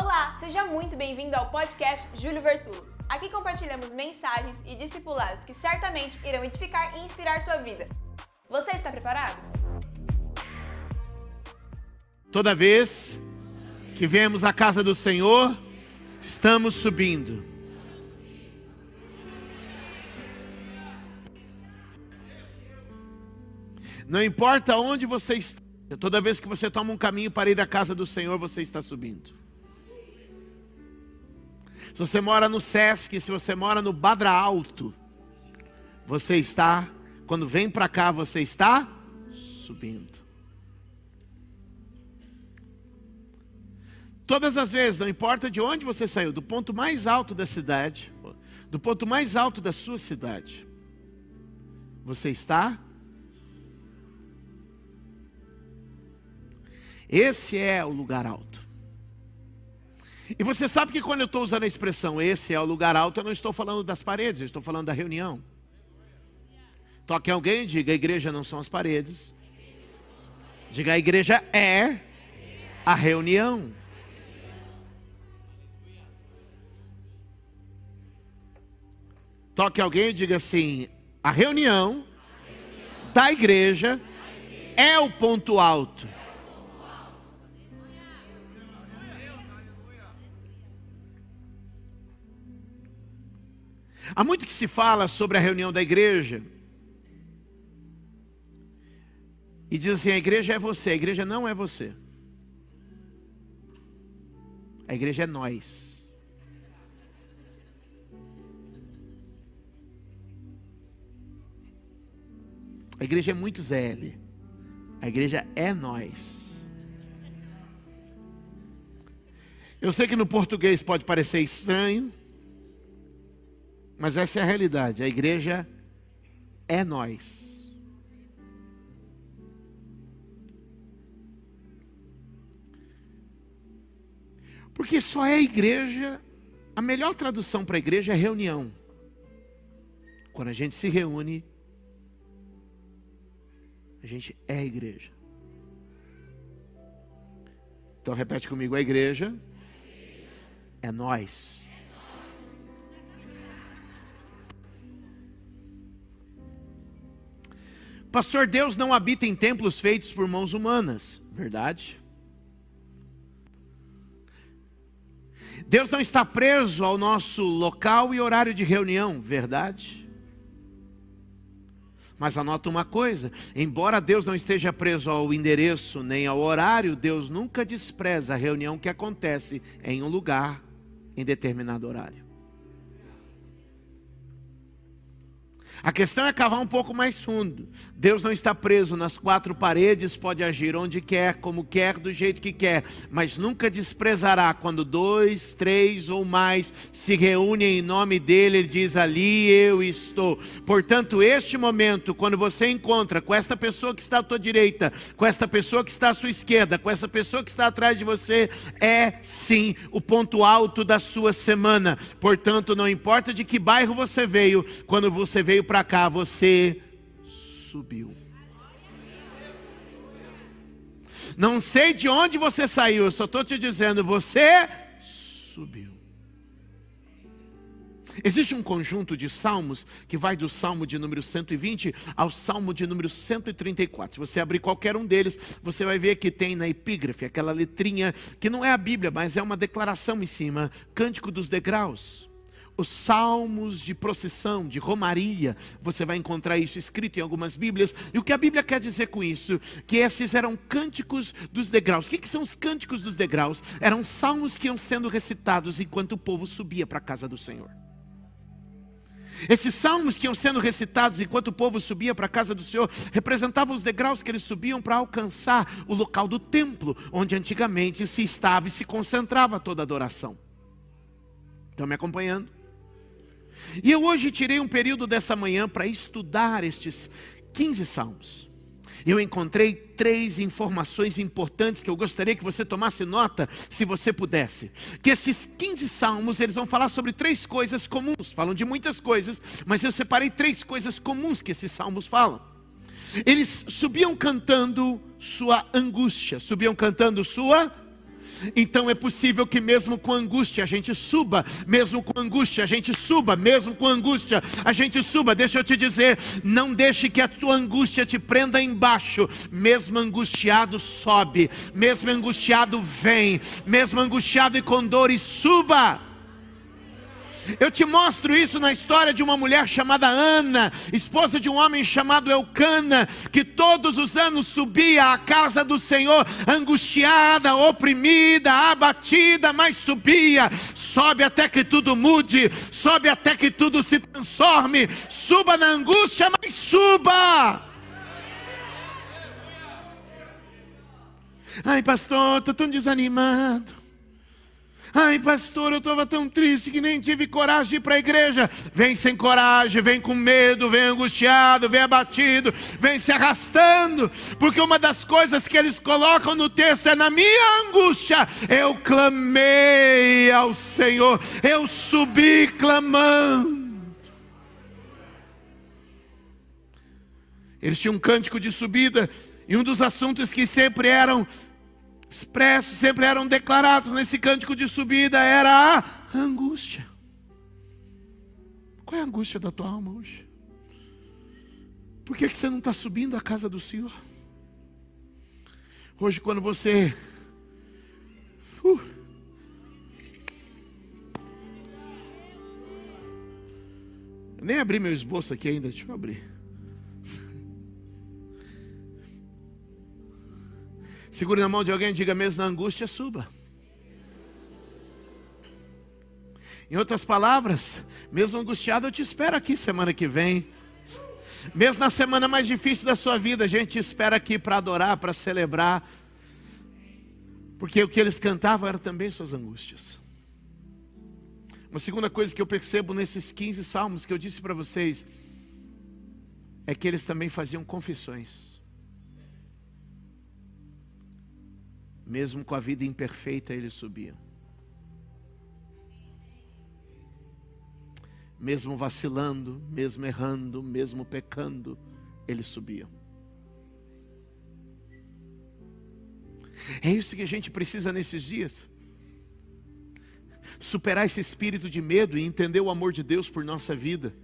Olá, seja muito bem-vindo ao podcast Júlio Vertulo. Aqui compartilhamos mensagens e discipulados que certamente irão edificar e inspirar sua vida. Você está preparado? Toda vez que vemos a casa do Senhor, estamos subindo. Não importa onde você está, toda vez que você toma um caminho para ir à casa do Senhor, você está subindo. Se você mora no Sesc, se você mora no Badra Alto, você está, quando vem para cá, você está subindo. Todas as vezes, não importa de onde você saiu, do ponto mais alto da cidade, do ponto mais alto da sua cidade, você está Esse é o lugar alto. E você sabe que quando eu estou usando a expressão esse é o lugar alto, eu não estou falando das paredes, eu estou falando da reunião. Toque alguém, diga: a igreja não são as paredes. Diga: a igreja é a reunião. Toque alguém e diga assim: a reunião da igreja é o ponto alto. Há muito que se fala sobre a reunião da igreja. E diz assim: a igreja é você, a igreja não é você. A igreja é nós. A igreja é muito ZL. A igreja é nós. Eu sei que no português pode parecer estranho. Mas essa é a realidade. A igreja é nós. Porque só é igreja, a melhor tradução para igreja é reunião. Quando a gente se reúne, a gente é igreja. Então repete comigo: a igreja é nós. Pastor, Deus não habita em templos feitos por mãos humanas. Verdade. Deus não está preso ao nosso local e horário de reunião. Verdade. Mas anota uma coisa: embora Deus não esteja preso ao endereço nem ao horário, Deus nunca despreza a reunião que acontece em um lugar em determinado horário. A questão é cavar um pouco mais fundo. Deus não está preso nas quatro paredes, pode agir onde quer, como quer, do jeito que quer, mas nunca desprezará quando dois, três ou mais se reúnem em nome dele, ele diz: Ali eu estou. Portanto, este momento, quando você encontra com esta pessoa que está à tua direita, com esta pessoa que está à sua esquerda, com essa pessoa que está atrás de você, é sim o ponto alto da sua semana. Portanto, não importa de que bairro você veio, quando você veio para cá, você subiu. Não sei de onde você saiu, eu só estou te dizendo, você subiu. Existe um conjunto de salmos que vai do salmo de número 120 ao salmo de número 134. Se você abrir qualquer um deles, você vai ver que tem na epígrafe aquela letrinha que não é a Bíblia, mas é uma declaração em cima: Cântico dos degraus os salmos de procissão, de romaria, você vai encontrar isso escrito em algumas Bíblias. E o que a Bíblia quer dizer com isso? Que esses eram cânticos dos degraus. O que, que são os cânticos dos degraus? Eram salmos que iam sendo recitados enquanto o povo subia para a casa do Senhor. Esses salmos que iam sendo recitados enquanto o povo subia para a casa do Senhor representavam os degraus que eles subiam para alcançar o local do templo, onde antigamente se estava e se concentrava toda a adoração. Estão me acompanhando? E eu hoje tirei um período dessa manhã para estudar estes 15 salmos. Eu encontrei três informações importantes que eu gostaria que você tomasse nota, se você pudesse. Que esses 15 salmos, eles vão falar sobre três coisas comuns. Falam de muitas coisas, mas eu separei três coisas comuns que esses salmos falam. Eles subiam cantando sua angústia, subiam cantando sua Então é possível que mesmo com angústia a gente suba, mesmo com angústia a gente suba, mesmo com angústia a gente suba. Deixa eu te dizer, não deixe que a tua angústia te prenda embaixo. Mesmo angustiado sobe, mesmo angustiado vem, mesmo angustiado e com dor e suba. Eu te mostro isso na história de uma mulher chamada Ana, esposa de um homem chamado Eucana, que todos os anos subia à casa do Senhor, angustiada, oprimida, abatida, mas subia, sobe até que tudo mude, sobe até que tudo se transforme, suba na angústia, mas suba. Ai, pastor, estou tão desanimado. Ai, pastor, eu estava tão triste que nem tive coragem de ir para a igreja. Vem sem coragem, vem com medo, vem angustiado, vem abatido, vem se arrastando, porque uma das coisas que eles colocam no texto é: na minha angústia, eu clamei ao Senhor, eu subi clamando. Eles tinham um cântico de subida, e um dos assuntos que sempre eram expressos, sempre eram declarados nesse cântico de subida, era a angústia. Qual é a angústia da tua alma hoje? Por que, que você não está subindo à casa do Senhor? Hoje, quando você. Uh, nem abri meu esboço aqui ainda, deixa eu abrir. Segure na mão de alguém e diga mesmo na angústia, suba. Em outras palavras, mesmo angustiado, eu te espero aqui semana que vem. Mesmo na semana mais difícil da sua vida, a gente te espera aqui para adorar, para celebrar. Porque o que eles cantavam era também suas angústias. Uma segunda coisa que eu percebo nesses 15 salmos que eu disse para vocês é que eles também faziam confissões. Mesmo com a vida imperfeita, ele subia. Mesmo vacilando, mesmo errando, mesmo pecando, ele subia. É isso que a gente precisa nesses dias. Superar esse espírito de medo e entender o amor de Deus por nossa vida.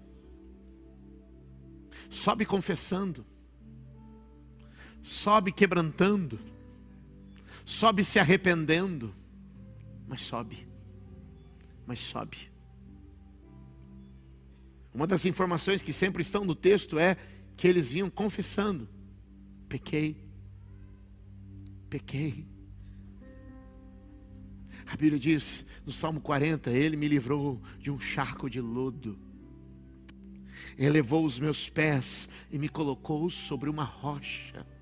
Sobe confessando. Sobe quebrantando sobe se arrependendo, mas sobe, mas sobe. Uma das informações que sempre estão no texto é que eles vinham confessando: pequei, pequei. A Bíblia diz no Salmo 40: Ele me livrou de um charco de lodo, elevou os meus pés e me colocou sobre uma rocha.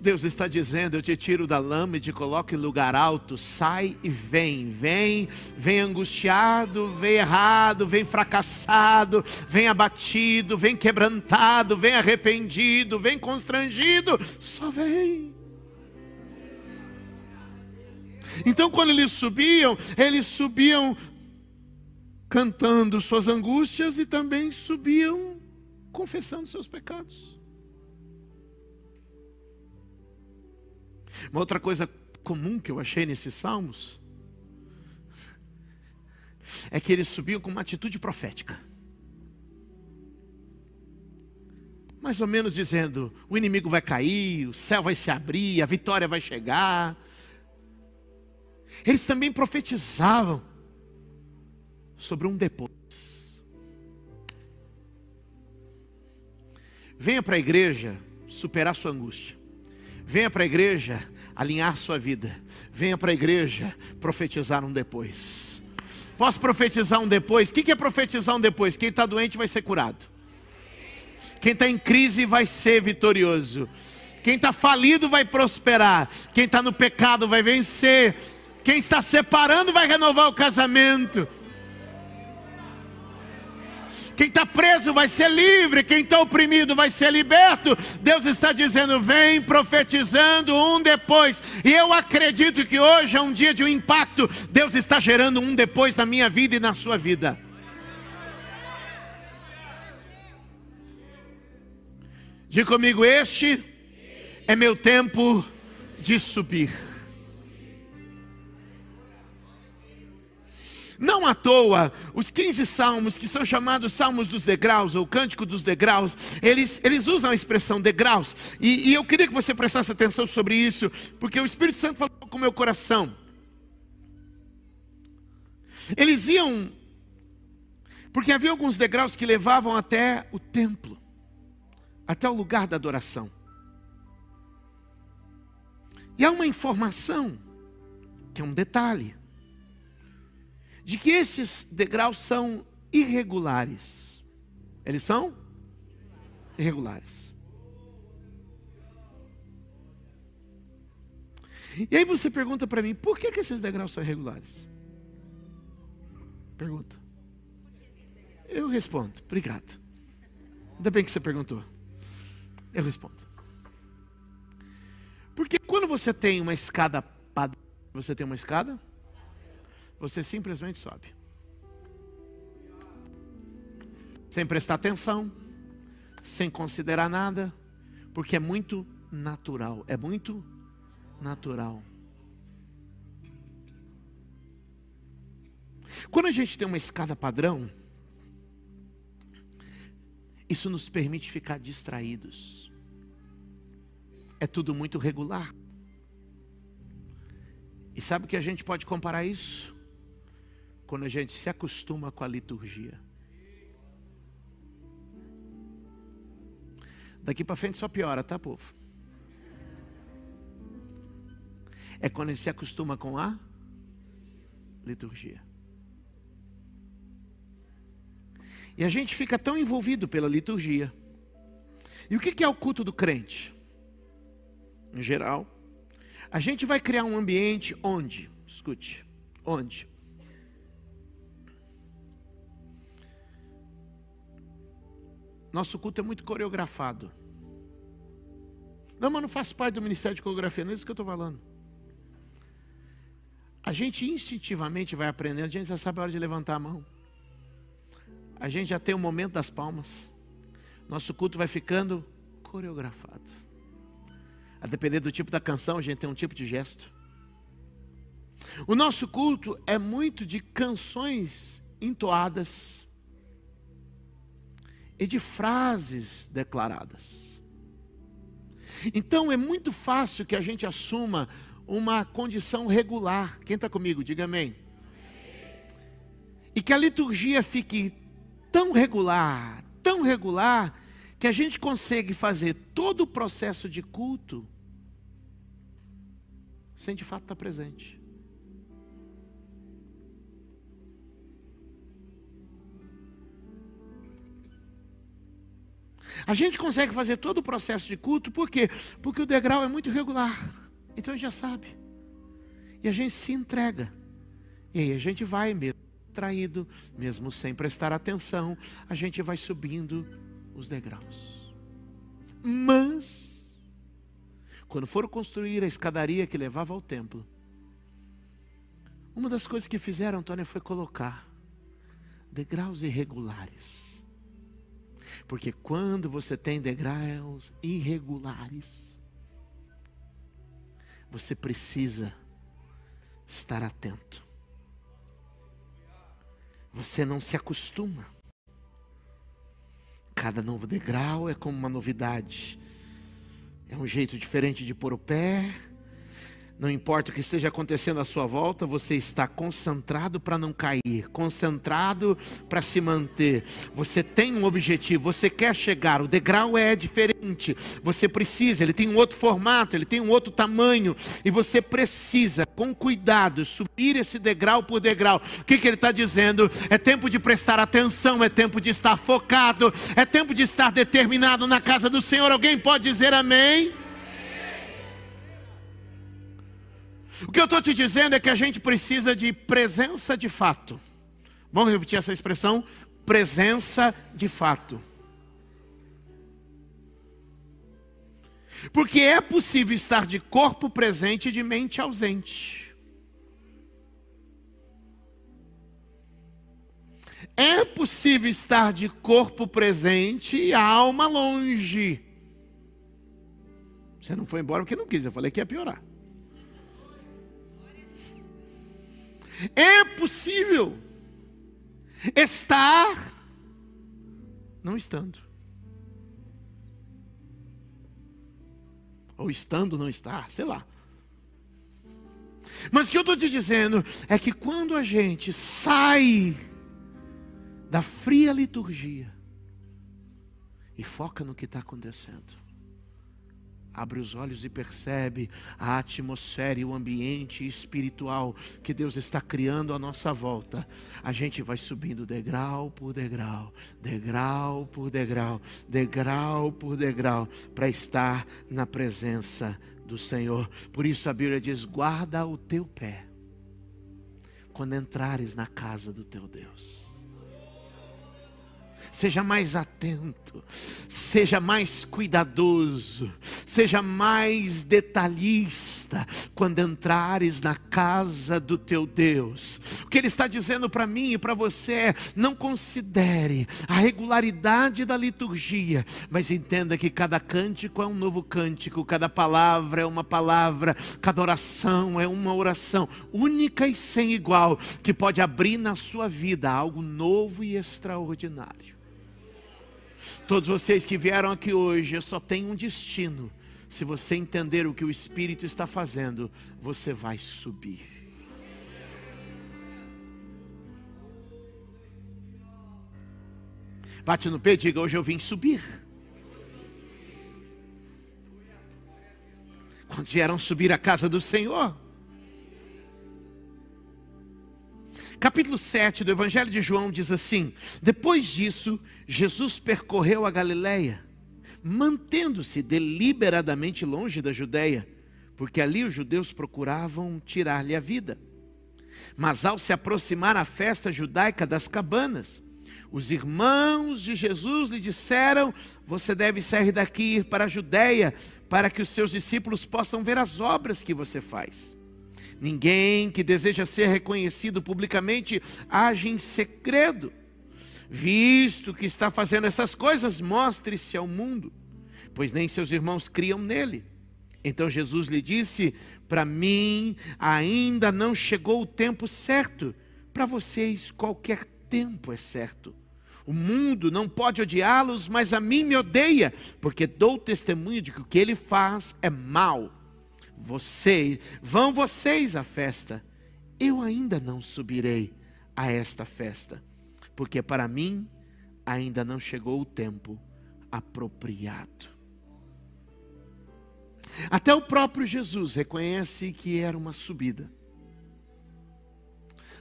Deus está dizendo: Eu te tiro da lama e te coloco em lugar alto. Sai e vem, vem, vem angustiado, vem errado, vem fracassado, vem abatido, vem quebrantado, vem arrependido, vem constrangido. Só vem. Então, quando eles subiam, eles subiam cantando suas angústias e também subiam confessando seus pecados. Uma outra coisa comum que eu achei nesses salmos é que eles subiam com uma atitude profética. Mais ou menos dizendo: o inimigo vai cair, o céu vai se abrir, a vitória vai chegar. Eles também profetizavam sobre um depois. Venha para a igreja superar sua angústia. Venha para a igreja alinhar sua vida. Venha para a igreja profetizar um depois. Posso profetizar um depois? O que é profetizar um depois? Quem está doente vai ser curado. Quem está em crise vai ser vitorioso. Quem está falido vai prosperar. Quem está no pecado vai vencer. Quem está separando vai renovar o casamento. Quem está preso vai ser livre, quem está oprimido vai ser liberto. Deus está dizendo: vem profetizando um depois. E eu acredito que hoje é um dia de um impacto. Deus está gerando um depois na minha vida e na sua vida. Diga comigo: este É meu tempo de subir. Não à toa, os 15 salmos, que são chamados salmos dos degraus, ou cântico dos degraus, eles, eles usam a expressão degraus. E, e eu queria que você prestasse atenção sobre isso, porque o Espírito Santo falou com o meu coração. Eles iam, porque havia alguns degraus que levavam até o templo, até o lugar da adoração. E há uma informação, que é um detalhe de que esses degraus são irregulares. Eles são irregulares. E aí você pergunta para mim, por que, que esses degraus são irregulares? Pergunta. Eu respondo, obrigado. Ainda bem que você perguntou. Eu respondo. Porque quando você tem uma escada você tem uma escada você simplesmente sobe. Sem prestar atenção, sem considerar nada, porque é muito natural, é muito natural. Quando a gente tem uma escada padrão, isso nos permite ficar distraídos. É tudo muito regular. E sabe o que a gente pode comparar isso? Quando a gente se acostuma com a liturgia. Daqui para frente só piora, tá, povo? É quando a gente se acostuma com a liturgia. E a gente fica tão envolvido pela liturgia. E o que é o culto do crente? Em geral, a gente vai criar um ambiente onde, escute, onde Nosso culto é muito coreografado. Não, mas não faz parte do ministério de coreografia, não é isso que eu estou falando. A gente instintivamente vai aprendendo, a gente já sabe a hora de levantar a mão. A gente já tem o momento das palmas. Nosso culto vai ficando coreografado. A depender do tipo da canção, a gente tem um tipo de gesto. O nosso culto é muito de canções entoadas e de frases declaradas. Então é muito fácil que a gente assuma uma condição regular. Quem está comigo, diga amém. E que a liturgia fique tão regular, tão regular, que a gente consegue fazer todo o processo de culto sem de fato estar presente. A gente consegue fazer todo o processo de culto, por quê? Porque o degrau é muito irregular. Então a gente já sabe. E a gente se entrega. E aí a gente vai mesmo traído, mesmo sem prestar atenção, a gente vai subindo os degraus. Mas, quando foram construir a escadaria que levava ao templo, uma das coisas que fizeram, Antônio, foi colocar degraus irregulares. Porque quando você tem degraus irregulares, você precisa estar atento. Você não se acostuma. Cada novo degrau é como uma novidade. É um jeito diferente de pôr o pé, não importa o que esteja acontecendo à sua volta, você está concentrado para não cair, concentrado para se manter. Você tem um objetivo, você quer chegar. O degrau é diferente. Você precisa, ele tem um outro formato, ele tem um outro tamanho. E você precisa, com cuidado, subir esse degrau por degrau. O que, que ele está dizendo? É tempo de prestar atenção, é tempo de estar focado, é tempo de estar determinado na casa do Senhor. Alguém pode dizer amém? O que eu estou te dizendo é que a gente precisa de presença de fato. Vamos repetir essa expressão? Presença de fato. Porque é possível estar de corpo presente e de mente ausente. É possível estar de corpo presente e alma longe. Você não foi embora porque não quis, eu falei que ia piorar. É possível estar não estando. Ou estando, não estar, sei lá. Mas o que eu estou te dizendo é que quando a gente sai da fria liturgia e foca no que está acontecendo, abre os olhos e percebe a atmosfera e o ambiente espiritual que Deus está criando à nossa volta, a gente vai subindo degrau por degrau, degrau por degrau, degrau por degrau, para estar na presença do Senhor. Por isso a Bíblia diz: guarda o teu pé quando entrares na casa do teu Deus seja mais atento, seja mais cuidadoso, seja mais detalhista quando entrares na casa do teu Deus. O que ele está dizendo para mim e para você é: não considere a regularidade da liturgia, mas entenda que cada cântico é um novo cântico, cada palavra é uma palavra, cada oração é uma oração única e sem igual, que pode abrir na sua vida algo novo e extraordinário. Todos vocês que vieram aqui hoje só tem um destino. Se você entender o que o Espírito está fazendo, você vai subir. Bate no pé e diga: Hoje eu vim subir. Quantos vieram subir a casa do Senhor? Capítulo 7 do Evangelho de João diz assim: Depois disso, Jesus percorreu a Galiléia, mantendo-se deliberadamente longe da Judéia, porque ali os judeus procuravam tirar-lhe a vida. Mas ao se aproximar a festa judaica das cabanas, os irmãos de Jesus lhe disseram: Você deve sair daqui e ir para a Judéia, para que os seus discípulos possam ver as obras que você faz. Ninguém que deseja ser reconhecido publicamente age em segredo. Visto que está fazendo essas coisas, mostre-se ao mundo, pois nem seus irmãos criam nele. Então Jesus lhe disse: Para mim ainda não chegou o tempo certo, para vocês qualquer tempo é certo. O mundo não pode odiá-los, mas a mim me odeia, porque dou testemunho de que o que ele faz é mal vocês, vão vocês à festa. Eu ainda não subirei a esta festa, porque para mim ainda não chegou o tempo apropriado. Até o próprio Jesus reconhece que era uma subida,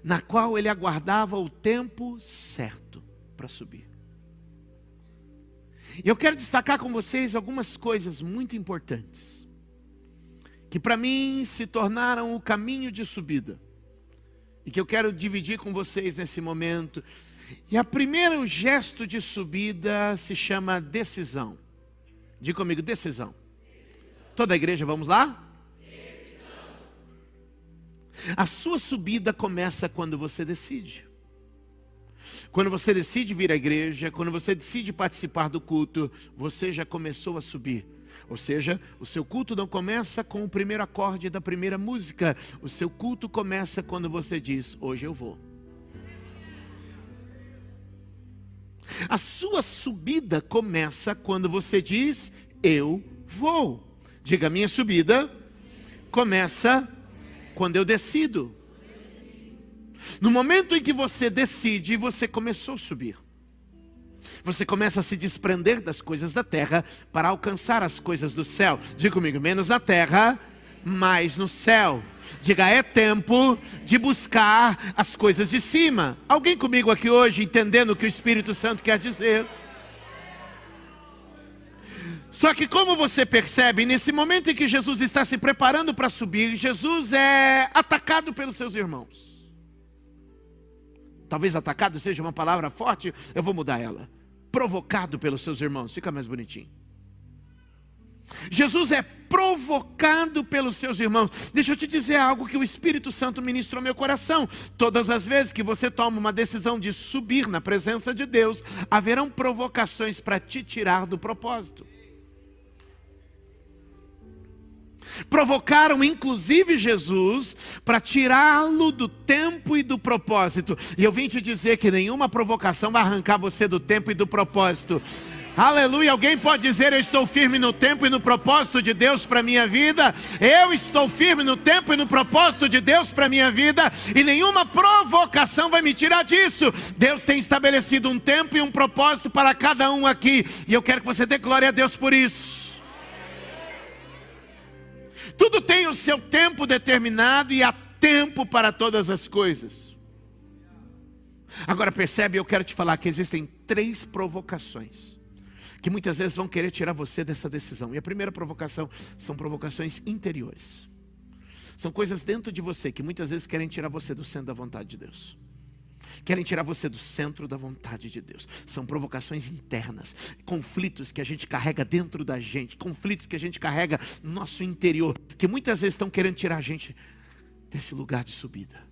na qual ele aguardava o tempo certo para subir. E eu quero destacar com vocês algumas coisas muito importantes que para mim se tornaram o caminho de subida, e que eu quero dividir com vocês nesse momento. E a primeiro gesto de subida se chama decisão. Diga comigo, decisão. Toda a igreja, vamos lá? Decisão. A sua subida começa quando você decide. Quando você decide vir à igreja, quando você decide participar do culto, você já começou a subir. Ou seja, o seu culto não começa com o primeiro acorde da primeira música. O seu culto começa quando você diz: Hoje eu vou. A sua subida começa quando você diz: Eu vou. Diga, minha subida começa quando eu decido. No momento em que você decide, você começou a subir. Você começa a se desprender das coisas da terra para alcançar as coisas do céu. Diga comigo, menos a terra, mais no céu. Diga, é tempo de buscar as coisas de cima. Alguém comigo aqui hoje entendendo o que o Espírito Santo quer dizer? Só que, como você percebe, nesse momento em que Jesus está se preparando para subir, Jesus é atacado pelos seus irmãos. Talvez atacado seja uma palavra forte, eu vou mudar ela provocado pelos seus irmãos. Fica mais bonitinho. Jesus é provocado pelos seus irmãos. Deixa eu te dizer algo que o Espírito Santo ministrou ao meu coração. Todas as vezes que você toma uma decisão de subir na presença de Deus, haverão provocações para te tirar do propósito. Provocaram inclusive Jesus para tirá-lo do tempo e do propósito. E eu vim te dizer que nenhuma provocação vai arrancar você do tempo e do propósito. Aleluia. Alguém pode dizer: Eu estou firme no tempo e no propósito de Deus para minha vida. Eu estou firme no tempo e no propósito de Deus para minha vida. E nenhuma provocação vai me tirar disso. Deus tem estabelecido um tempo e um propósito para cada um aqui. E eu quero que você dê glória a Deus por isso. Tudo tem o seu tempo determinado e há tempo para todas as coisas. Agora percebe, eu quero te falar que existem três provocações que muitas vezes vão querer tirar você dessa decisão. E a primeira provocação são provocações interiores. São coisas dentro de você que muitas vezes querem tirar você do centro da vontade de Deus. Querem tirar você do centro da vontade de Deus. São provocações internas, conflitos que a gente carrega dentro da gente, conflitos que a gente carrega no nosso interior, que muitas vezes estão querendo tirar a gente desse lugar de subida.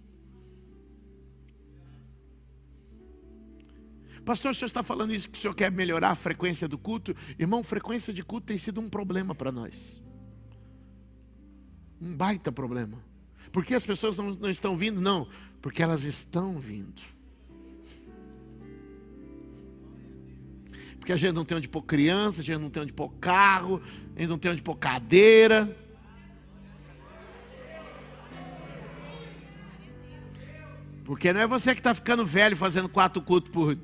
Pastor, o senhor está falando isso que o senhor quer melhorar a frequência do culto? Irmão, frequência de culto tem sido um problema para nós. Um baita problema. Por que as pessoas não, não estão vindo? Não, porque elas estão vindo. Porque a gente não tem onde pôr criança, a gente não tem onde pôr carro, a gente não tem onde pôr cadeira. Porque não é você que está ficando velho fazendo quatro cultos por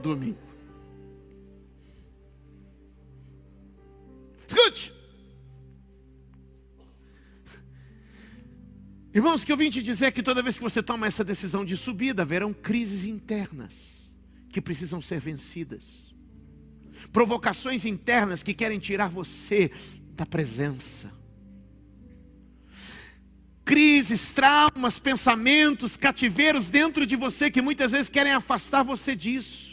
domingo. Escute. Irmãos, que eu vim te dizer que toda vez que você toma essa decisão de subida, haverão crises internas que precisam ser vencidas. Provocações internas que querem tirar você da presença. Crises, traumas, pensamentos, cativeiros dentro de você que muitas vezes querem afastar você disso.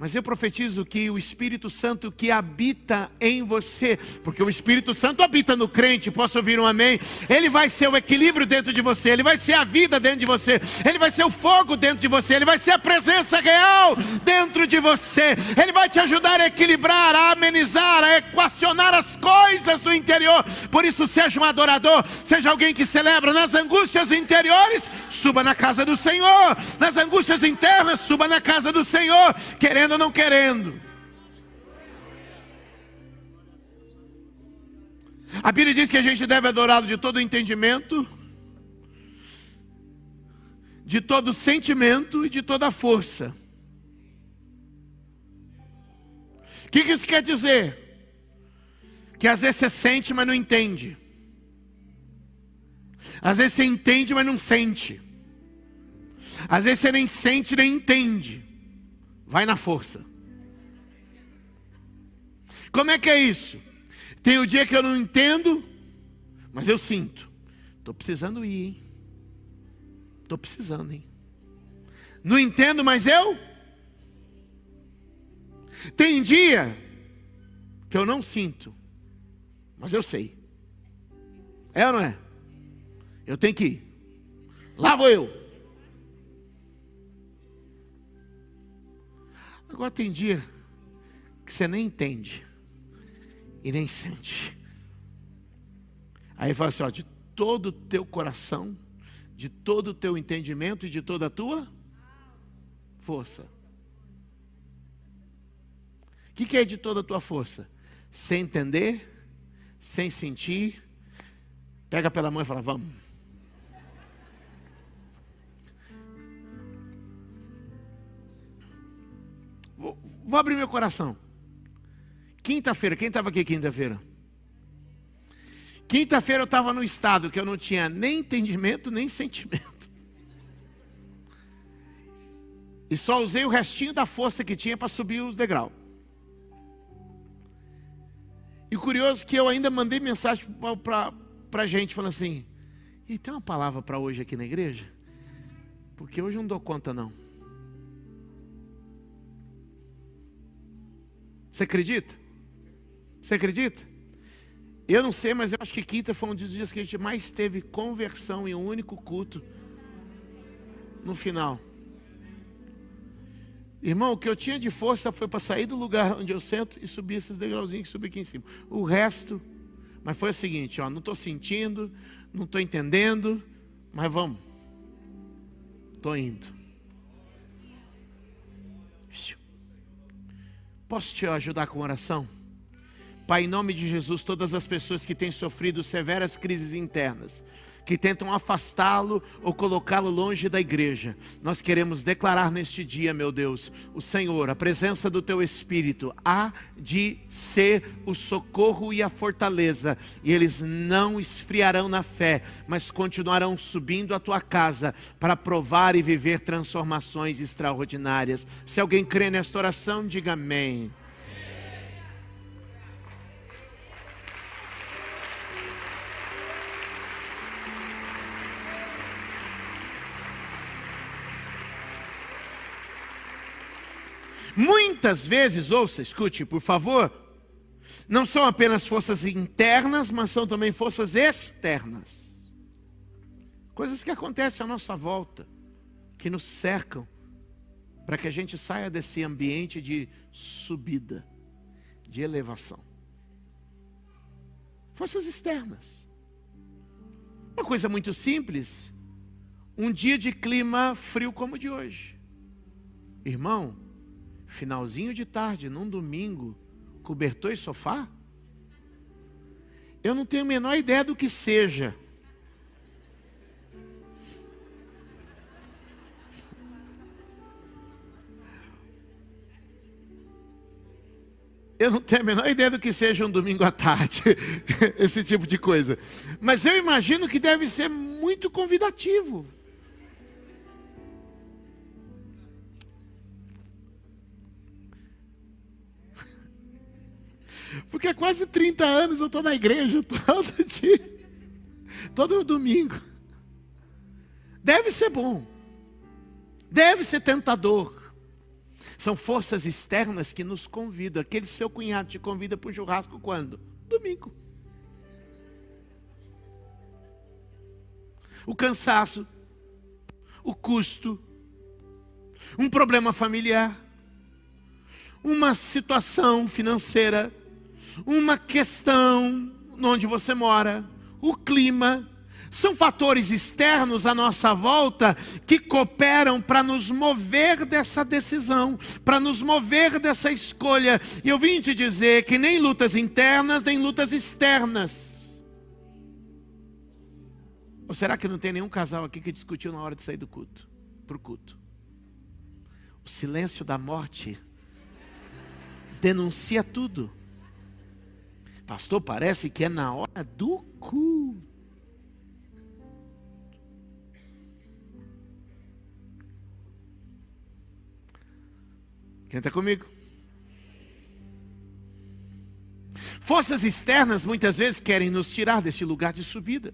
Mas eu profetizo que o Espírito Santo que habita em você, porque o Espírito Santo habita no crente, posso ouvir um amém? Ele vai ser o equilíbrio dentro de você, ele vai ser a vida dentro de você, ele vai ser o fogo dentro de você, ele vai ser a presença real dentro de você, ele vai te ajudar a equilibrar, a amenizar, a equacionar as coisas do interior. Por isso, seja um adorador, seja alguém que celebra nas angústias interiores, suba na casa do Senhor, nas angústias internas, suba na casa do Senhor, querendo querendo ou não querendo. A Bíblia diz que a gente deve adorá-lo de todo entendimento, de todo sentimento e de toda força. O que, que isso quer dizer? Que às vezes você sente, mas não entende. Às vezes você entende, mas não sente. Às vezes você nem sente, nem entende. Vai na força. Como é que é isso? Tem o dia que eu não entendo, mas eu sinto. Estou precisando ir, hein? Estou precisando, hein? Não entendo, mas eu. Tem dia que eu não sinto, mas eu sei. É ou não é? Eu tenho que ir. Lá vou eu. Agora tem dia que você nem entende e nem sente. Aí fala assim: ó, de todo o teu coração, de todo o teu entendimento e de toda a tua força. O que, que é de toda a tua força? Sem entender, sem sentir, pega pela mão e fala: vamos. Vou abrir meu coração. Quinta-feira, quem estava aqui quinta-feira? Quinta-feira eu estava no estado que eu não tinha nem entendimento, nem sentimento. E só usei o restinho da força que tinha para subir os degraus. E curioso que eu ainda mandei mensagem para a gente, falando assim: e tem uma palavra para hoje aqui na igreja? Porque hoje eu não dou conta, não. Você acredita? Você acredita? Eu não sei, mas eu acho que quinta foi um dos dias que a gente mais teve conversão em um único culto. No final. Irmão, o que eu tinha de força foi para sair do lugar onde eu sento e subir esses degrauzinhos que subi aqui em cima. O resto Mas foi o seguinte, ó, não estou sentindo, não estou entendendo, mas vamos. Estou indo. Posso te ajudar com oração? Pai, em nome de Jesus, todas as pessoas que têm sofrido severas crises internas, que tentam afastá-lo ou colocá-lo longe da igreja. Nós queremos declarar neste dia, meu Deus, o Senhor, a presença do teu Espírito, há de ser o socorro e a fortaleza, e eles não esfriarão na fé, mas continuarão subindo à tua casa para provar e viver transformações extraordinárias. Se alguém crê nesta oração, diga amém. Muitas vezes, ouça, escute, por favor, não são apenas forças internas, mas são também forças externas. Coisas que acontecem à nossa volta, que nos cercam, para que a gente saia desse ambiente de subida, de elevação. Forças externas. Uma coisa muito simples, um dia de clima frio como o de hoje. Irmão, finalzinho de tarde, num domingo, cobertor e sofá? Eu não tenho a menor ideia do que seja. Eu não tenho a menor ideia do que seja um domingo à tarde, esse tipo de coisa. Mas eu imagino que deve ser muito convidativo. Porque há quase 30 anos eu estou na igreja todo dia, todo domingo. Deve ser bom, deve ser tentador. São forças externas que nos convidam. Aquele seu cunhado te convida para o churrasco quando? Domingo. O cansaço, o custo, um problema familiar, uma situação financeira uma questão onde você mora, o clima, são fatores externos à nossa volta que cooperam para nos mover dessa decisão, para nos mover dessa escolha. E eu vim te dizer que nem lutas internas, nem lutas externas. Ou será que não tem nenhum casal aqui que discutiu na hora de sair do culto? Para o culto. O silêncio da morte denuncia tudo. Pastor, parece que é na hora do culto. Quem está comigo? Forças externas muitas vezes querem nos tirar desse lugar de subida.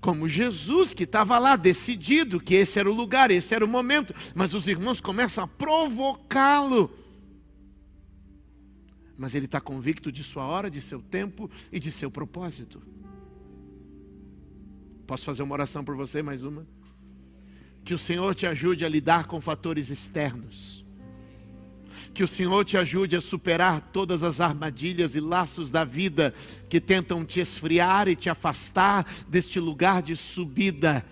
Como Jesus que estava lá decidido que esse era o lugar, esse era o momento, mas os irmãos começam a provocá-lo mas ele está convicto de sua hora, de seu tempo e de seu propósito. Posso fazer uma oração por você, mais uma? Que o Senhor te ajude a lidar com fatores externos. Que o Senhor te ajude a superar todas as armadilhas e laços da vida que tentam te esfriar e te afastar deste lugar de subida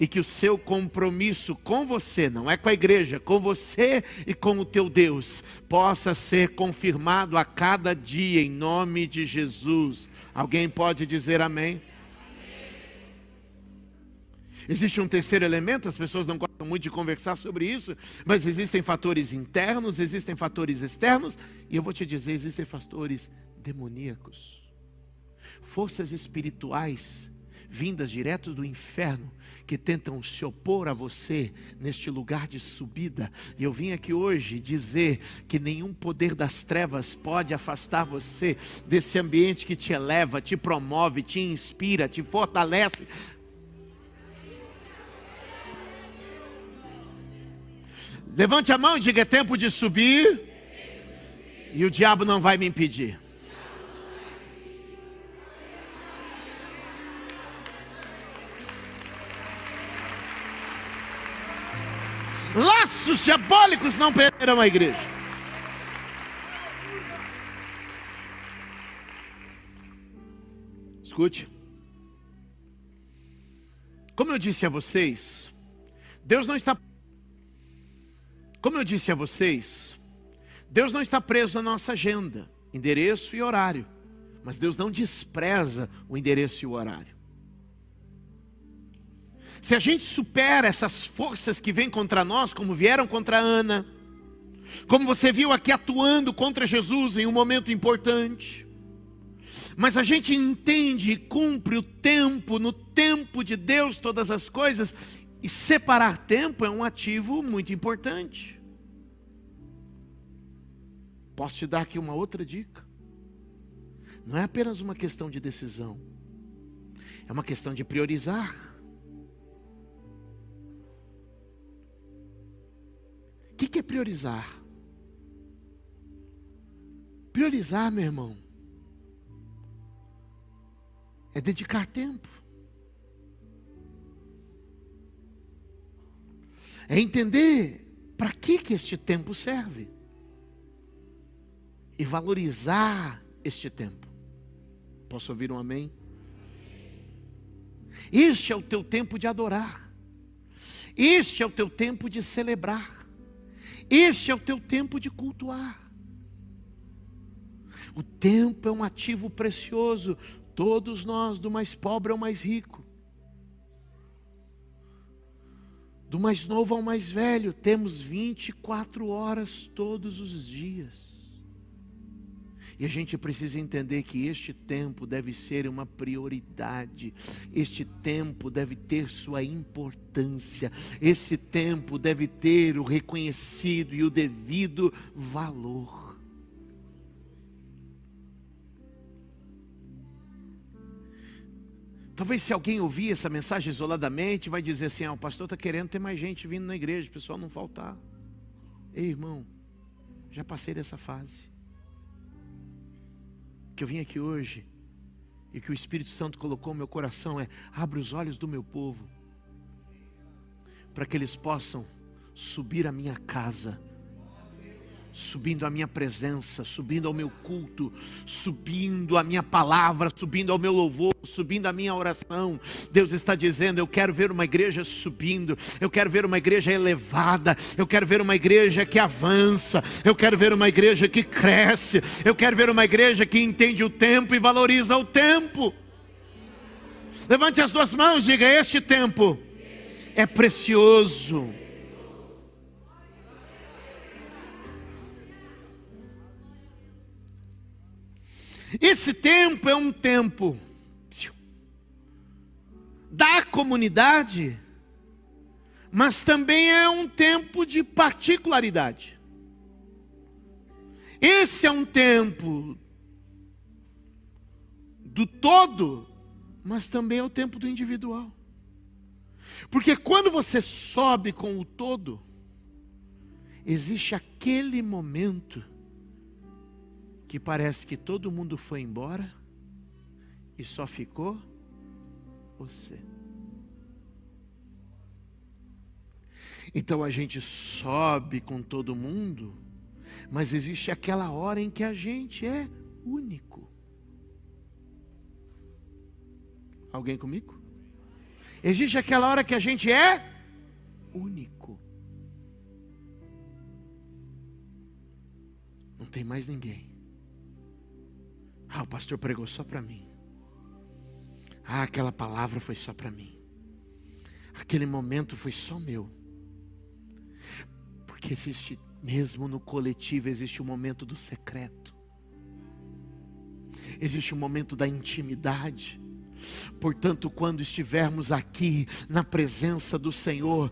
e que o seu compromisso com você, não é com a igreja, com você e com o teu Deus, possa ser confirmado a cada dia em nome de Jesus. Alguém pode dizer amém? Existe um terceiro elemento, as pessoas não gostam muito de conversar sobre isso, mas existem fatores internos, existem fatores externos, e eu vou te dizer: existem fatores demoníacos, forças espirituais vindas direto do inferno, que tentam se opor a você neste lugar de subida. E eu vim aqui hoje dizer que nenhum poder das trevas pode afastar você desse ambiente que te eleva, te promove, te inspira, te fortalece. Levante a mão e diga: é tempo de subir, e o diabo não vai me impedir. Laços diabólicos não perderão a igreja. Escute. Como eu disse a vocês, Deus não está. Como eu disse a vocês, Deus não está preso à nossa agenda, endereço e horário. Mas Deus não despreza o endereço e o horário. Se a gente supera essas forças que vêm contra nós, como vieram contra Ana, como você viu aqui atuando contra Jesus em um momento importante, mas a gente entende e cumpre o tempo, no tempo de Deus, todas as coisas, e separar tempo é um ativo muito importante. Posso te dar aqui uma outra dica? Não é apenas uma questão de decisão, é uma questão de priorizar. Que, que é priorizar? Priorizar, meu irmão, é dedicar tempo. É entender para que, que este tempo serve. E valorizar este tempo. Posso ouvir um amém? Este é o teu tempo de adorar. Este é o teu tempo de celebrar. Este é o teu tempo de cultuar. O tempo é um ativo precioso. Todos nós, do mais pobre ao mais rico, do mais novo ao mais velho, temos 24 horas todos os dias. E a gente precisa entender que este tempo deve ser uma prioridade, este tempo deve ter sua importância, esse tempo deve ter o reconhecido e o devido valor. Talvez se alguém ouvir essa mensagem isoladamente, vai dizer assim: ah, o pastor está querendo ter mais gente vindo na igreja, o pessoal não faltar. Ei, irmão, já passei dessa fase. Que eu vim aqui hoje e que o Espírito Santo colocou no meu coração é: abre os olhos do meu povo, para que eles possam subir a minha casa subindo a minha presença, subindo ao meu culto, subindo a minha palavra, subindo ao meu louvor, subindo a minha oração. Deus está dizendo: Eu quero ver uma igreja subindo, eu quero ver uma igreja elevada, eu quero ver uma igreja que avança, eu quero ver uma igreja que cresce, eu quero ver uma igreja que entende o tempo e valoriza o tempo. Levante as duas mãos, diga: Este tempo é precioso. Esse tempo é um tempo da comunidade, mas também é um tempo de particularidade. Esse é um tempo do todo, mas também é o tempo do individual. Porque quando você sobe com o todo, existe aquele momento que parece que todo mundo foi embora e só ficou você. Então a gente sobe com todo mundo, mas existe aquela hora em que a gente é único. Alguém comigo? Existe aquela hora que a gente é único. Não tem mais ninguém. Ah, o pastor pregou só para mim. Ah, aquela palavra foi só para mim. Aquele momento foi só meu. Porque existe, mesmo no coletivo, existe o um momento do secreto. Existe o um momento da intimidade. Portanto, quando estivermos aqui na presença do Senhor,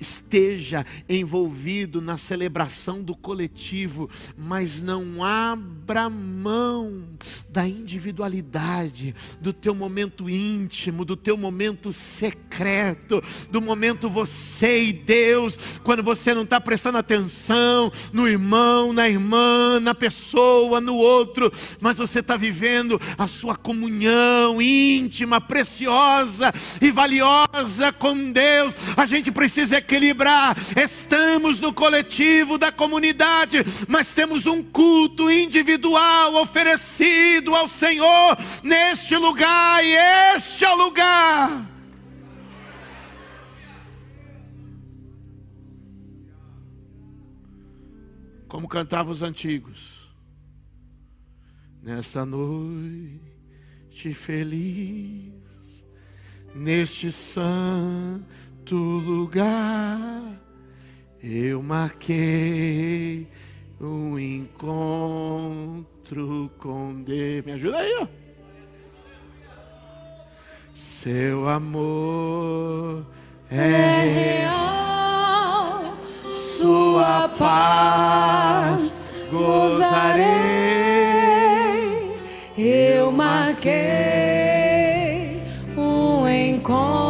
esteja envolvido na celebração do coletivo, mas não abra mão da individualidade, do teu momento íntimo, do teu momento secreto, do momento você e Deus, quando você não está prestando atenção no irmão, na irmã, na pessoa, no outro, mas você está vivendo a sua comunhão íntima íntima, preciosa e valiosa com Deus. A gente precisa equilibrar. Estamos no coletivo da comunidade, mas temos um culto individual oferecido ao Senhor neste lugar e este é o lugar. Como cantavam os antigos. Nessa noite feliz, neste santo lugar, eu marquei um encontro com Deus. Me ajuda aí, ó. Seu amor é real, sua paz gozarei eu marquei um encontro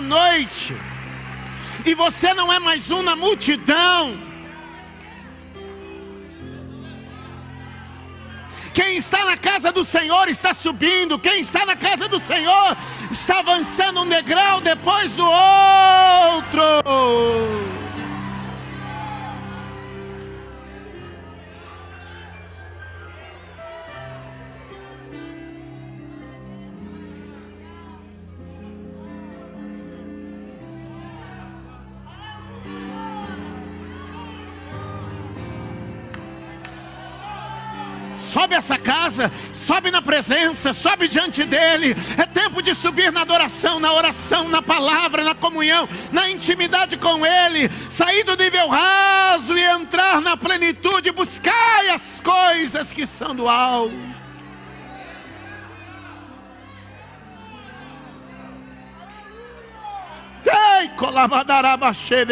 noite, e você não é mais um na multidão. Quem está na casa do Senhor está subindo, quem está na casa do Senhor está avançando um degrau depois do outro. Sobe essa casa, sobe na presença, sobe diante dEle. É tempo de subir na adoração, na oração, na palavra, na comunhão, na intimidade com Ele. Sair do nível raso e entrar na plenitude, buscar as coisas que são do alto. Ei, colabadarabachê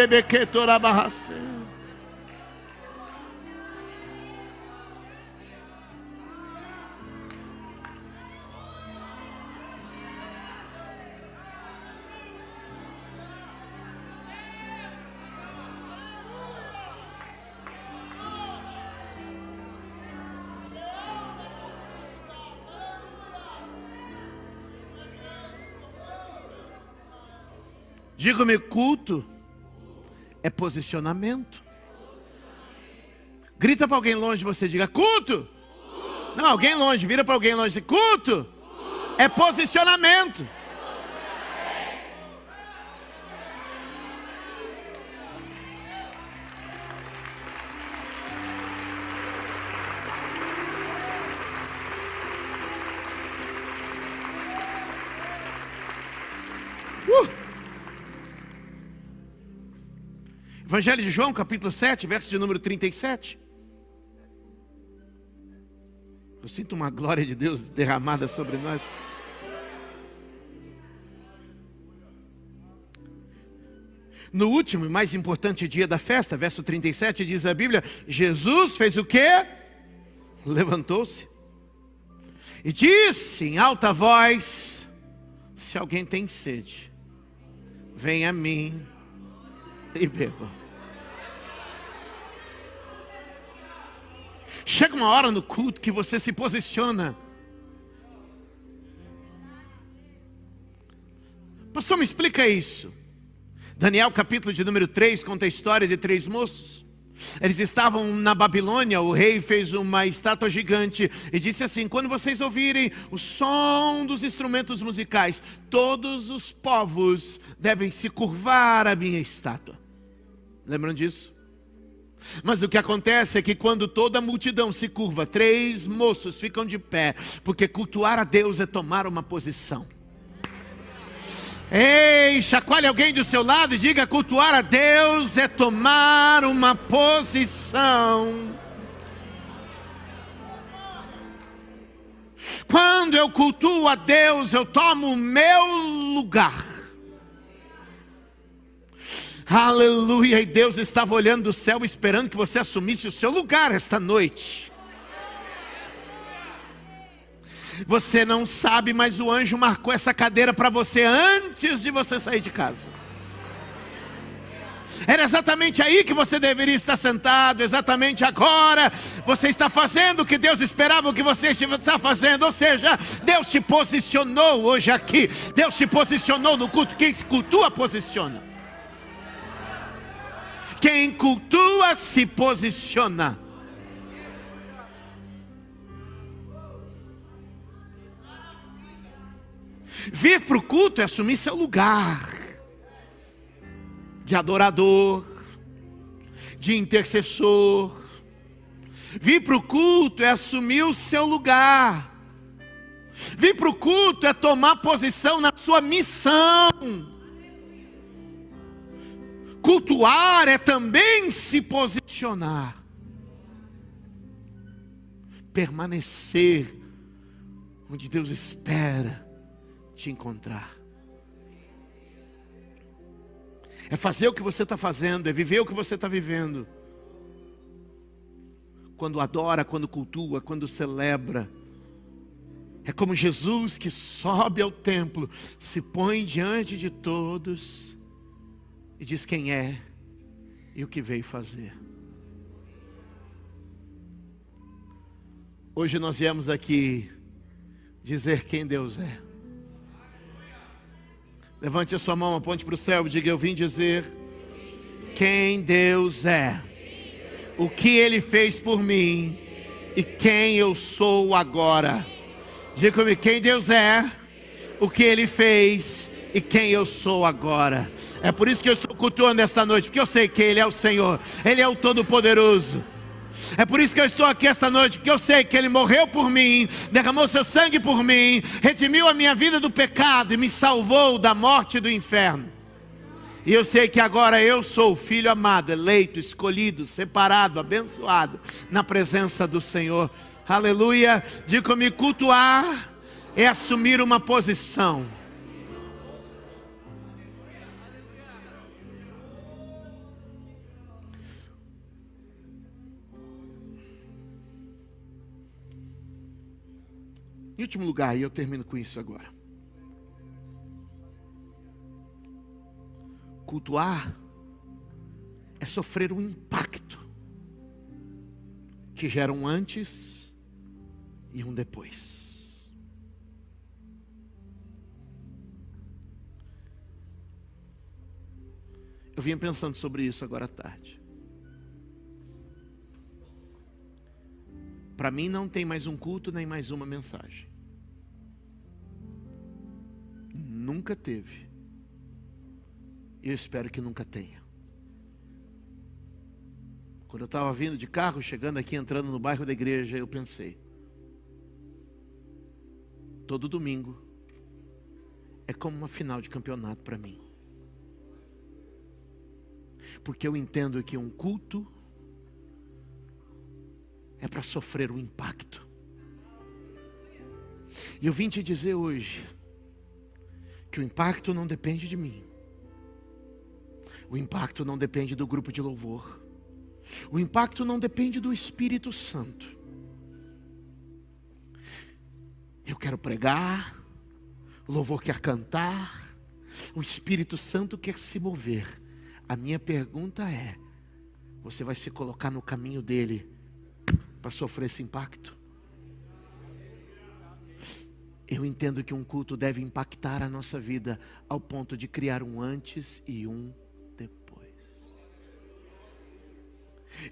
Diga-me, culto é posicionamento. Grita para alguém longe, você diga culto. Não, alguém longe, vira para alguém longe, culto é posicionamento. Evangelho de João, capítulo 7, verso de número 37. Eu sinto uma glória de Deus derramada sobre nós. No último e mais importante dia da festa, verso 37, diz a Bíblia: Jesus fez o que? Levantou-se e disse em alta voz: Se alguém tem sede, venha a mim e beba. Chega uma hora no culto que você se posiciona. Pastor, me explica isso. Daniel, capítulo de número 3, conta a história de três moços. Eles estavam na Babilônia, o rei fez uma estátua gigante e disse assim: Quando vocês ouvirem o som dos instrumentos musicais, todos os povos devem se curvar à minha estátua. Lembram disso? Mas o que acontece é que quando toda a multidão se curva, três moços ficam de pé, porque cultuar a Deus é tomar uma posição. Ei, chacoalhe alguém do seu lado e diga: cultuar a Deus é tomar uma posição. Quando eu cultuo a Deus, eu tomo o meu lugar. Aleluia, e Deus estava olhando do céu esperando que você assumisse o seu lugar esta noite. Você não sabe, mas o anjo marcou essa cadeira para você antes de você sair de casa. Era exatamente aí que você deveria estar sentado, exatamente agora. Você está fazendo o que Deus esperava que você estivesse fazendo, ou seja, Deus te posicionou hoje aqui. Deus te posicionou no culto. Quem se cultua, posiciona. Quem cultua, se posiciona. Vir para o culto é assumir seu lugar de adorador, de intercessor. Vir para o culto é assumir o seu lugar. Vir para o culto é tomar posição na sua missão. Cultuar é também se posicionar. Permanecer onde Deus espera te encontrar. É fazer o que você está fazendo, é viver o que você está vivendo. Quando adora, quando cultua, quando celebra. É como Jesus que sobe ao templo, se põe diante de todos e diz quem é e o que veio fazer. Hoje nós viemos aqui dizer quem Deus é. Levante a sua mão, aponte para o céu e diga: Eu vim dizer quem Deus é, o que Ele fez por mim e quem eu sou agora. Diga comigo: quem Deus é, o que Ele fez e quem eu sou agora. É por isso que eu estou cultuando esta noite, porque eu sei que Ele é o Senhor, Ele é o Todo-Poderoso. É por isso que eu estou aqui esta noite, porque eu sei que Ele morreu por mim, derramou seu sangue por mim, redimiu a minha vida do pecado e me salvou da morte e do inferno. E eu sei que agora eu sou filho amado, eleito, escolhido, separado, abençoado na presença do Senhor. Aleluia. Diga me cultuar é assumir uma posição. Em último lugar, e eu termino com isso agora. Cultuar é sofrer um impacto que gera um antes e um depois. Eu vinha pensando sobre isso agora à tarde. Para mim não tem mais um culto nem mais uma mensagem. Nunca teve. Eu espero que nunca tenha. Quando eu estava vindo de carro, chegando aqui, entrando no bairro da igreja, eu pensei: todo domingo é como uma final de campeonato para mim. Porque eu entendo que um culto é para sofrer um impacto. E eu vim te dizer hoje que o impacto não depende de mim. O impacto não depende do grupo de louvor. O impacto não depende do Espírito Santo. Eu quero pregar, o louvor quer cantar, o Espírito Santo quer se mover. A minha pergunta é: você vai se colocar no caminho dele para sofrer esse impacto? Eu entendo que um culto deve impactar a nossa vida ao ponto de criar um antes e um depois.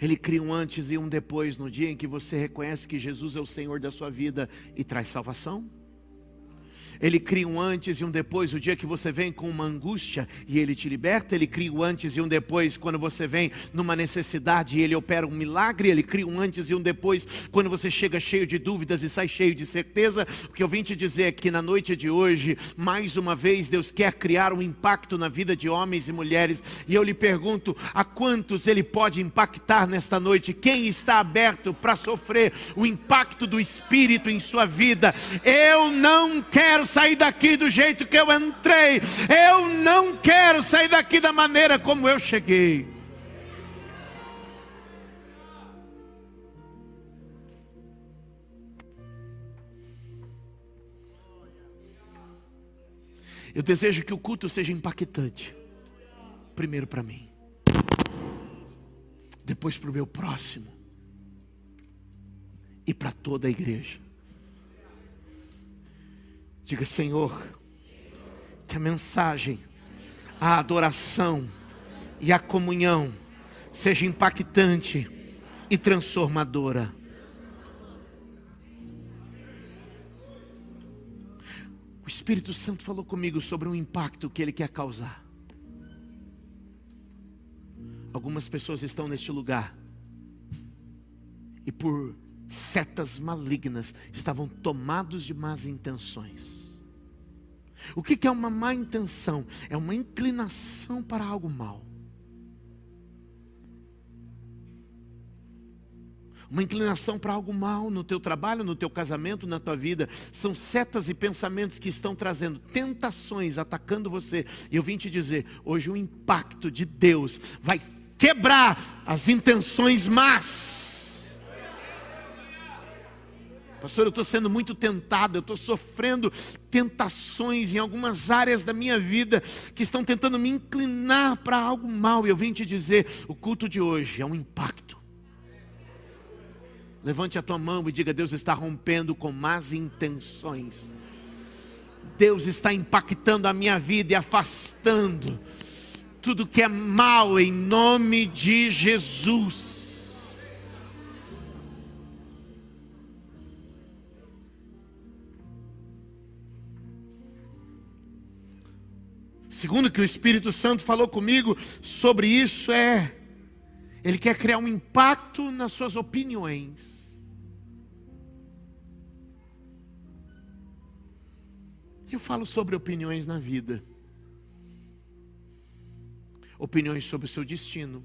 Ele cria um antes e um depois no dia em que você reconhece que Jesus é o Senhor da sua vida e traz salvação. Ele cria um antes e um depois, o dia que você vem com uma angústia e ele te liberta. Ele cria um antes e um depois, quando você vem numa necessidade e ele opera um milagre. Ele cria um antes e um depois, quando você chega cheio de dúvidas e sai cheio de certeza. O que eu vim te dizer é que na noite de hoje, mais uma vez, Deus quer criar um impacto na vida de homens e mulheres. E eu lhe pergunto: a quantos ele pode impactar nesta noite? Quem está aberto para sofrer o impacto do Espírito em sua vida? Eu não quero sair daqui do jeito que eu entrei. Eu não quero sair daqui da maneira como eu cheguei. Eu desejo que o culto seja impactante. Primeiro para mim, depois para o meu próximo e para toda a igreja. Diga, Senhor, que a mensagem, a adoração e a comunhão seja impactante e transformadora. O Espírito Santo falou comigo sobre um impacto que ele quer causar. Algumas pessoas estão neste lugar e por setas malignas estavam tomados de más intenções. O que é uma má intenção? É uma inclinação para algo mal. Uma inclinação para algo mal no teu trabalho, no teu casamento, na tua vida. São setas e pensamentos que estão trazendo tentações, atacando você. E eu vim te dizer, hoje o impacto de Deus vai quebrar as intenções más Pastor, eu estou sendo muito tentado, eu estou sofrendo tentações em algumas áreas da minha vida que estão tentando me inclinar para algo mal. E eu vim te dizer: o culto de hoje é um impacto. Levante a tua mão e diga: Deus está rompendo com más intenções. Deus está impactando a minha vida e afastando tudo que é mal em nome de Jesus. Segundo que o Espírito Santo falou comigo sobre isso é ele quer criar um impacto nas suas opiniões. Eu falo sobre opiniões na vida. Opiniões sobre o seu destino.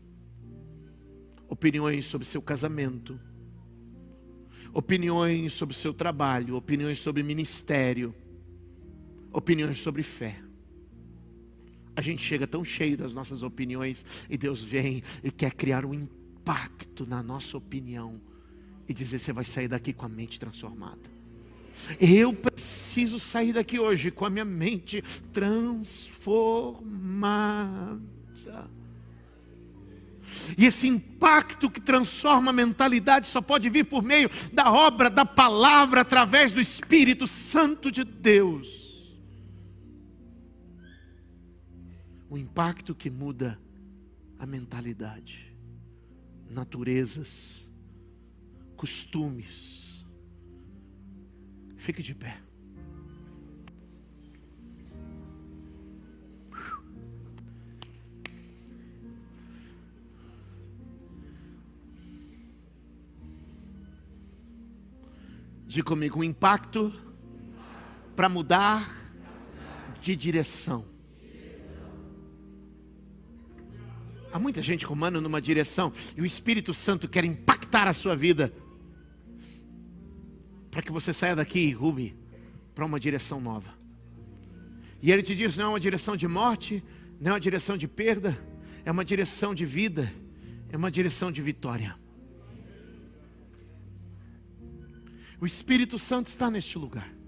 Opiniões sobre seu casamento. Opiniões sobre seu trabalho, opiniões sobre ministério, opiniões sobre fé. A gente chega tão cheio das nossas opiniões e Deus vem e quer criar um impacto na nossa opinião e dizer: você vai sair daqui com a mente transformada. Eu preciso sair daqui hoje com a minha mente transformada. E esse impacto que transforma a mentalidade só pode vir por meio da obra da palavra através do Espírito Santo de Deus. Um impacto que muda a mentalidade, naturezas, costumes. Fique de pé. Diga comigo, um impacto para mudar de direção. Há muita gente rumando numa direção e o Espírito Santo quer impactar a sua vida para que você saia daqui rume para uma direção nova. E ele te diz: não é uma direção de morte, não é uma direção de perda, é uma direção de vida, é uma direção de vitória. O Espírito Santo está neste lugar.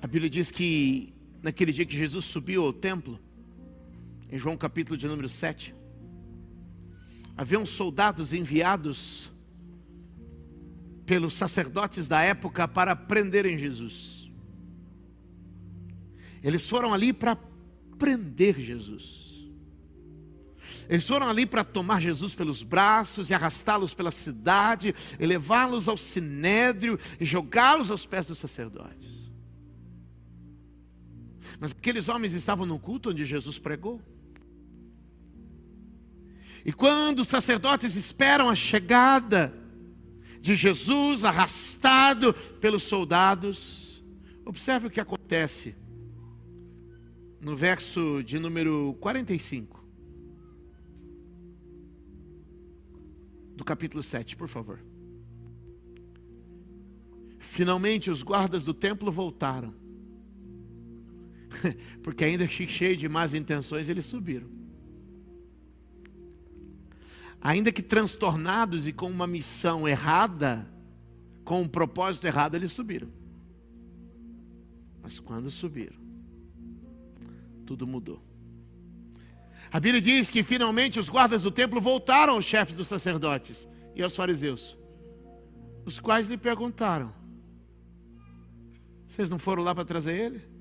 A Bíblia diz que naquele dia que Jesus subiu ao templo, em João capítulo de número 7, haviam soldados enviados pelos sacerdotes da época para prenderem Jesus. Eles foram ali para prender Jesus. Eles foram ali para tomar Jesus pelos braços e arrastá-los pela cidade, e levá-los ao sinédrio e jogá-los aos pés dos sacerdotes. Mas aqueles homens estavam no culto onde Jesus pregou. E quando os sacerdotes esperam a chegada de Jesus arrastado pelos soldados, observe o que acontece no verso de número 45 do capítulo 7, por favor. Finalmente os guardas do templo voltaram. Porque ainda cheio de más intenções, eles subiram. Ainda que transtornados e com uma missão errada, com um propósito errado, eles subiram. Mas quando subiram, tudo mudou. A Bíblia diz que finalmente os guardas do templo voltaram aos chefes dos sacerdotes e aos fariseus, os quais lhe perguntaram: Vocês não foram lá para trazer ele?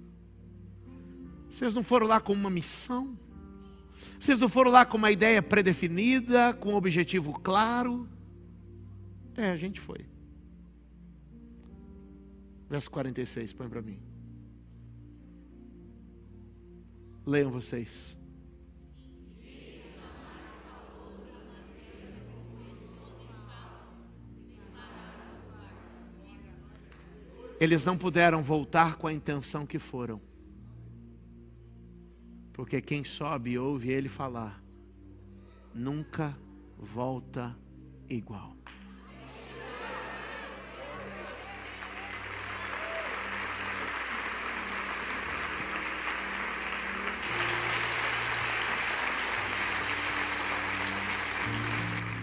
Vocês não foram lá com uma missão? Vocês não foram lá com uma ideia predefinida, com um objetivo claro? É, a gente foi. Verso 46, põe para mim. Leiam vocês. Eles não puderam voltar com a intenção que foram. Porque quem sobe e ouve ele falar, nunca volta igual.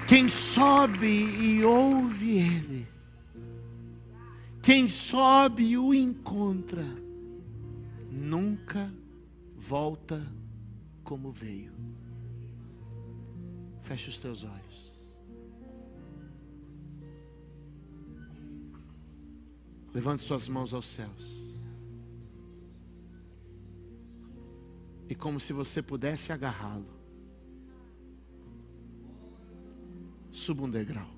Quem sobe e ouve ele, quem sobe e o encontra, nunca volta como veio. Feche os teus olhos. Levante suas mãos aos céus. E como se você pudesse agarrá-lo. Suba um degrau.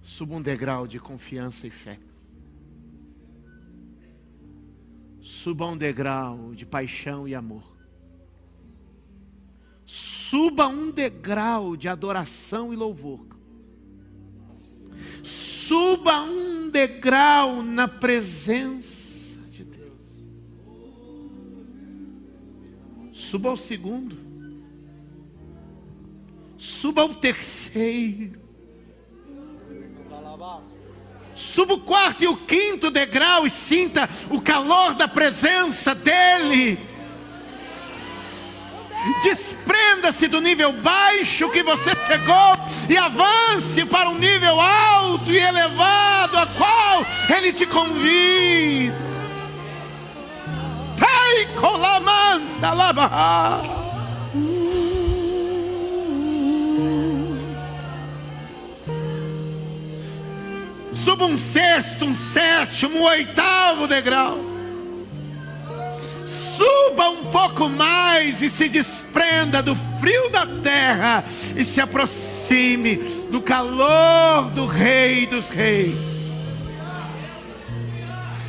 Suba um degrau de confiança e fé. Suba um degrau de paixão e amor. Suba um degrau de adoração e louvor. Suba um degrau na presença de Deus. Suba ao segundo. Suba ao terceiro. Suba o quarto e o quinto degrau e sinta o calor da presença dEle. Desprenda-se do nível baixo que você chegou e avance para um nível alto e elevado a qual Ele te convida. Tai colamanda labaha. Suba um sexto, um sétimo, um oitavo degrau. Suba um pouco mais e se desprenda do frio da terra e se aproxime do calor do Rei dos Reis.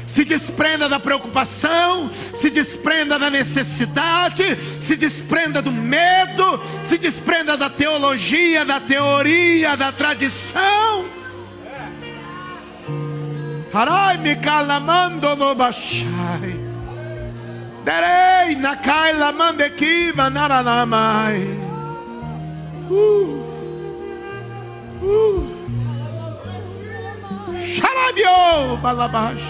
Se desprenda da preocupação, se desprenda da necessidade, se desprenda do medo, se desprenda da teologia, da teoria, da tradição Harai me calamando no bashai. Derei na kaila mandekiva naranamai. Uh. Uh. Sharabio balabash.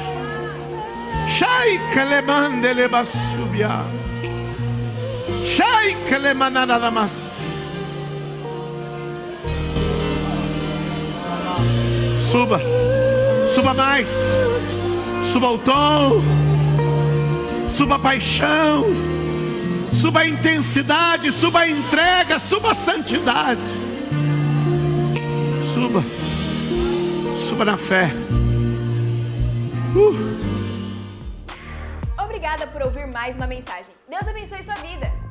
Shai kelemande le basubia. Shai kelemanada damas. Suba. Suba mais. Suba o tom. Suba a paixão. Suba a intensidade. Suba a entrega. Suba a santidade. Suba. Suba na fé. Uh. Obrigada por ouvir mais uma mensagem. Deus abençoe sua vida.